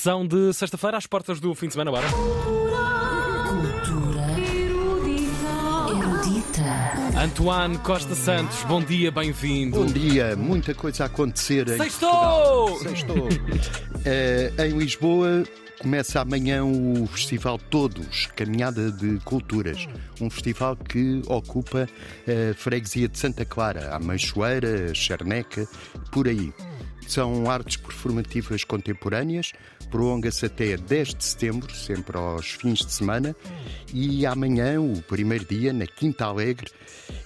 Sessão de sexta-feira às portas do fim de semana, bora. Cultura erudita. Antoine Costa Santos, bom dia, bem-vindo. Bom dia, muita coisa a acontecer em Sextou! Portugal. Sextou! Eh, em Lisboa começa amanhã o Festival Todos, Caminhada de Culturas. Um festival que ocupa a freguesia de Santa Clara, a Meixoeira, a Charneca, por aí. São artes performativas contemporâneas, prolonga-se até 10 de setembro, sempre aos fins de semana, e amanhã, o primeiro dia, na Quinta Alegre,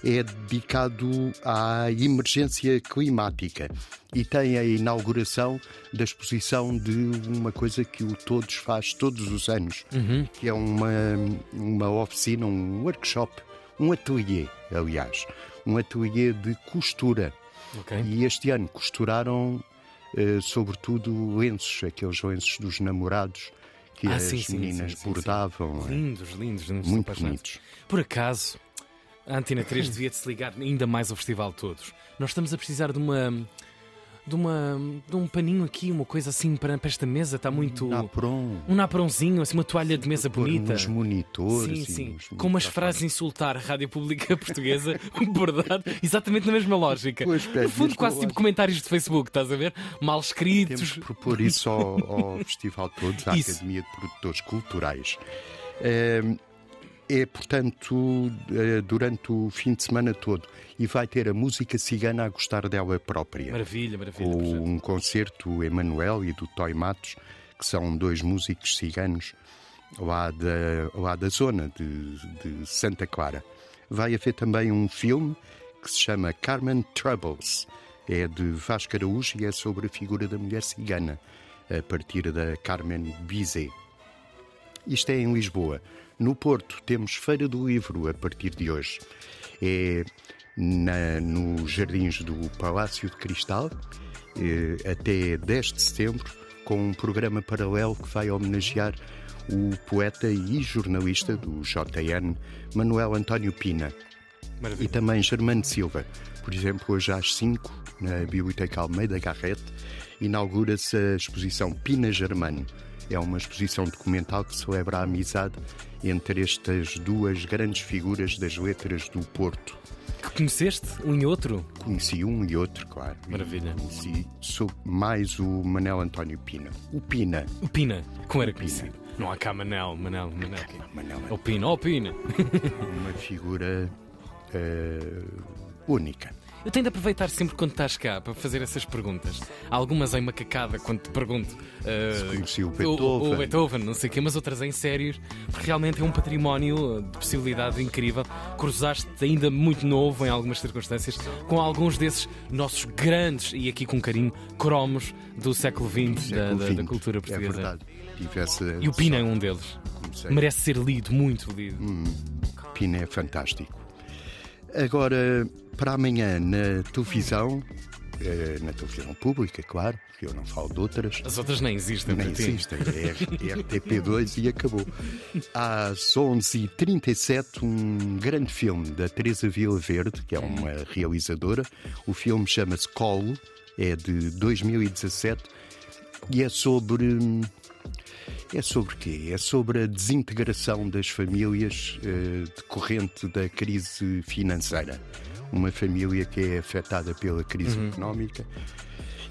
é dedicado à emergência climática e tem a inauguração da exposição de uma coisa que o Todos faz todos os anos, que é uma, uma oficina, um workshop, um ateliê, aliás, um ateliê de costura. Ok. E este ano costuraram, sobretudo, lenços, aqueles lenços dos namorados que Ah, as sim, meninas sim, sim, bordavam. Lindos, lindos, lindos. Muito bonitos. Por acaso, a Antena 3 devia de se ligar ainda mais ao Festival Todos. Nós estamos a precisar de uma. De uma. de um paninho aqui, uma coisa assim para, para esta mesa, está muito. Napron. Um napronzinho, assim, uma toalha de mesa pôr bonita. Uns monitores. Sim, e sim. uns Com umas frases a insultar a Rádio Pública Portuguesa, bordado, exatamente na mesma lógica. Pois, no fundo, quase tipo comentários de Facebook, estás a ver? Mal Temos escritos. que propor isso ao, ao Festival Todos, à Isso. Academia de Produtores Culturais. É, portanto, é, durante o fim de semana todo. E vai ter a música cigana a gostar dela própria. Maravilha, maravilha. com um concerto do Emanuel e do Toy Matos, que são dois músicos ciganos lá da, lá da zona de, de Santa Clara. Vai haver também um filme que se chama Carmen Troubles. É de Vasco Araújo e é sobre a figura da mulher cigana, a partir da Carmen Bizet. Isto é em Lisboa. No Porto temos Feira do Livro a partir de hoje. É na, nos jardins do Palácio de Cristal, eh, até 10 de setembro, com um programa paralelo que vai homenagear o poeta e jornalista do JN, Manuel António Pina. E Maravilha. também Germano Silva. Por exemplo, hoje às 5, na Biblioteca Almeida Garrete, inaugura-se a exposição Pina Germano. É uma exposição documental que celebra a amizade entre estas duas grandes figuras das letras do Porto. Que conheceste um e outro? Conheci um e outro, claro. Maravilha. Conheci sou mais o Manel António Pina. O Pina. O Pina, como era conhecido. Não há cá Manel, Manel, Manel. Manel É o Pina, ó o Pina. é uma figura eh, única. Eu tenho de aproveitar sempre quando estás cá para fazer essas perguntas. Há algumas em macacada quando te pergunto. uh, conheci o O, Beethoven. o Beethoven, não sei o quê, mas outras em sérios, porque realmente é um património de possibilidade incrível. Cruzaste ainda muito novo em algumas circunstâncias com alguns desses nossos grandes, e aqui com carinho, cromos do século XX da, Século da- da XX. cultura É portuguesa. verdade. Tive essa e o Pina é um deles. Merece ser lido, muito lido. Pina é fantástico. Agora, para amanhã, na televisão, eh, na televisão pública, claro, porque eu não falo de outras, As outras nem existem nem existem, é RTP2 e acabou. Às 11h37, um grande filme da Teresa Vila Verde, que é uma realizadora. O filme chama-se Colo, é de 2017 e é sobre. É sobre quê? É sobre a desintegração das famílias eh, decorrente da crise financeira. Uma família que é afetada pela crise económica.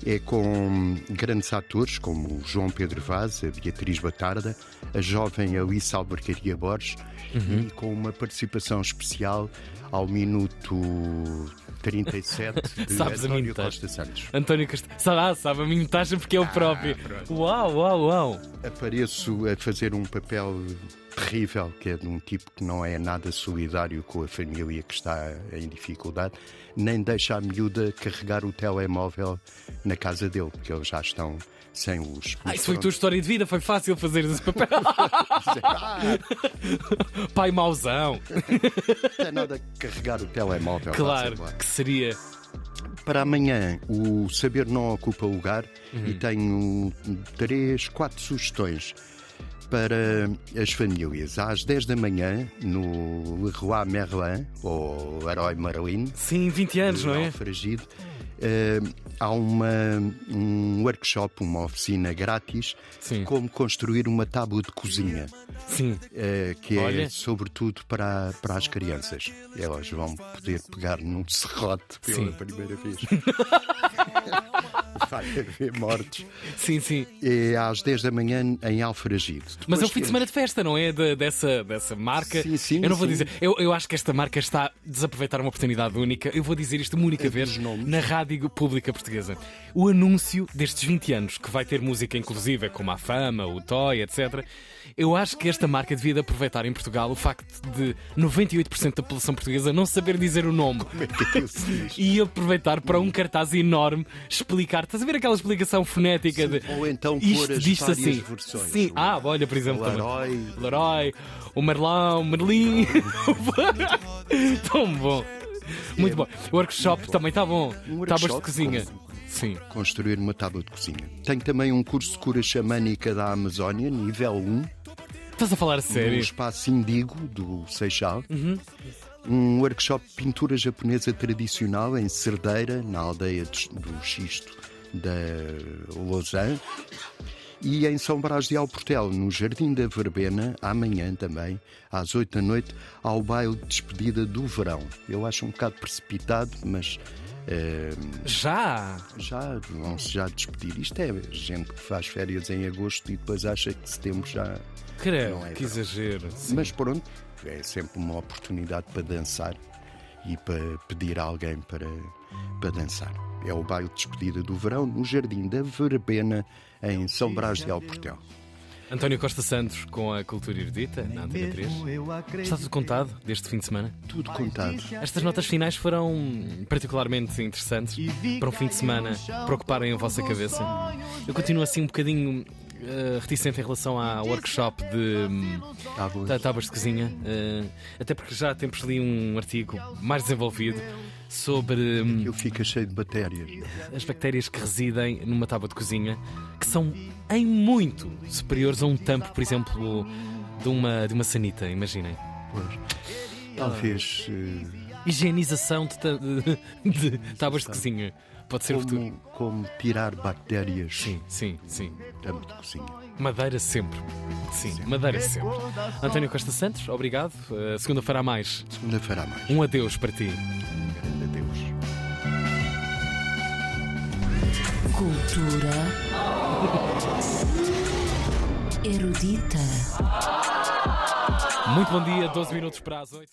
É com grandes atores como João Pedro Vaz, a Beatriz Batarda, a jovem Alice Albercaria Borges e com uma participação especial ao minuto 37 de Sabes a António minutagem. Costa Santos. António. Sabe, ah, sabe a minutagem porque é o próprio. Uau, uau, uau. Apareço a fazer um papel terrível, que é de um tipo que não é nada solidário com a família que está em dificuldade, nem deixa a miúda carregar o telemóvel na casa dele, porque eles já estão sem luz. Ah, isso foi a tua história de vida, foi fácil fazer esse papel. Ah, Pai mauzão. não tem nada carregar o telemóvel. Claro que seria. Para amanhã, o saber não ocupa lugar Uhum. e tenho três, quatro sugestões para as famílias. Às 10 da manhã, no Leroy Merlin, ou Leroy Merlin, Sim, 20 anos, não é? Eh, há uma, um workshop, uma oficina grátis, Sim. como construir uma tábua de cozinha, Sim. eh, que é Olha. sobretudo para, para as crianças. Elas vão poder pegar num serrote pela Sim. primeira vez. Vai haver mortes. Sim, sim. É às 10 da manhã em Alfragide. Mas é o Depois fim de semana de festa, não é? De- dessa, dessa marca. Sim, sim, eu não vou sim. dizer. Eu, eu acho que esta marca está a desaproveitar uma oportunidade única. Eu vou dizer isto uma única É vez na rádio pública portuguesa. O anúncio destes 20 anos, que vai ter música inclusiva, como a Fama, o Toy, etc. Eu acho que esta marca devia de aproveitar em Portugal o facto de 98% da população portuguesa não saber dizer o nome. Como é que diz? E aproveitar para um cartaz enorme explicar. Estás a ver aquela explicação fonética de. Ou então Isto pôr as várias assim. versões. Sim, O- ah, olha, por exemplo. O também. Leroy. Leroy, o Marlão, o Merlin. Tão bom. Muito bom. O workshop também está bom. Um Tábuas de cozinha. Sim. construir uma tábua de cozinha. Tenho também um curso de cura xamânica da Amazónia, nível 1, Estás a falar a sério? espaço Indigo do Seixal. Uhum. Um workshop de pintura japonesa tradicional em Cerdeira, na aldeia de- do Xisto da Lausanne. E em São Brás de Alportel, no Jardim da Verbena, amanhã também, às 8 da noite, ao baile de despedida do verão. Eu acho um bocado precipitado, mas eh, Já? já vão-se já despedir. Isto é gente que faz férias em agosto e depois acha que setembro já. Creio, é que verão. exagero. Sim. Mas pronto, é sempre uma oportunidade para dançar e para pedir a alguém para, para dançar. É o baile de despedida do verão no Jardim da Verbena, em São Brás de Alportel. António Costa Santos com a Cultura Erudita, na Antena 3. Está tudo contado deste fim de semana? Tudo contado. Estas notas finais foram particularmente interessantes para um fim de semana para ocuparem a vossa cabeça. Eu continuo assim um bocadinho eh, reticente em relação ao workshop de hum, Tá tá- tábuas de cozinha, eh, até porque já há tempos li um artigo mais desenvolvido sobre hum, Eu fico cheio de bactérias. as bactérias que residem numa tábua de cozinha, que são em muito superiores a um tampo, por exemplo, de uma, de uma sanita, imaginem. Pois. Talvez eh, Higienização de, ta- de- de tábuas de cozinha. Pode ser o futuro. como, como tirar bactérias Sim, sim, sim. da de cozinha. Madeira sempre. Sim, madeira sempre. António Costa Santos, obrigado. Uh, Segunda-feira a mais. Segunda-feira a mais. Um adeus para ti. grande adeus. Cultura erudita. Muito bom dia, 12 minutos para as 8.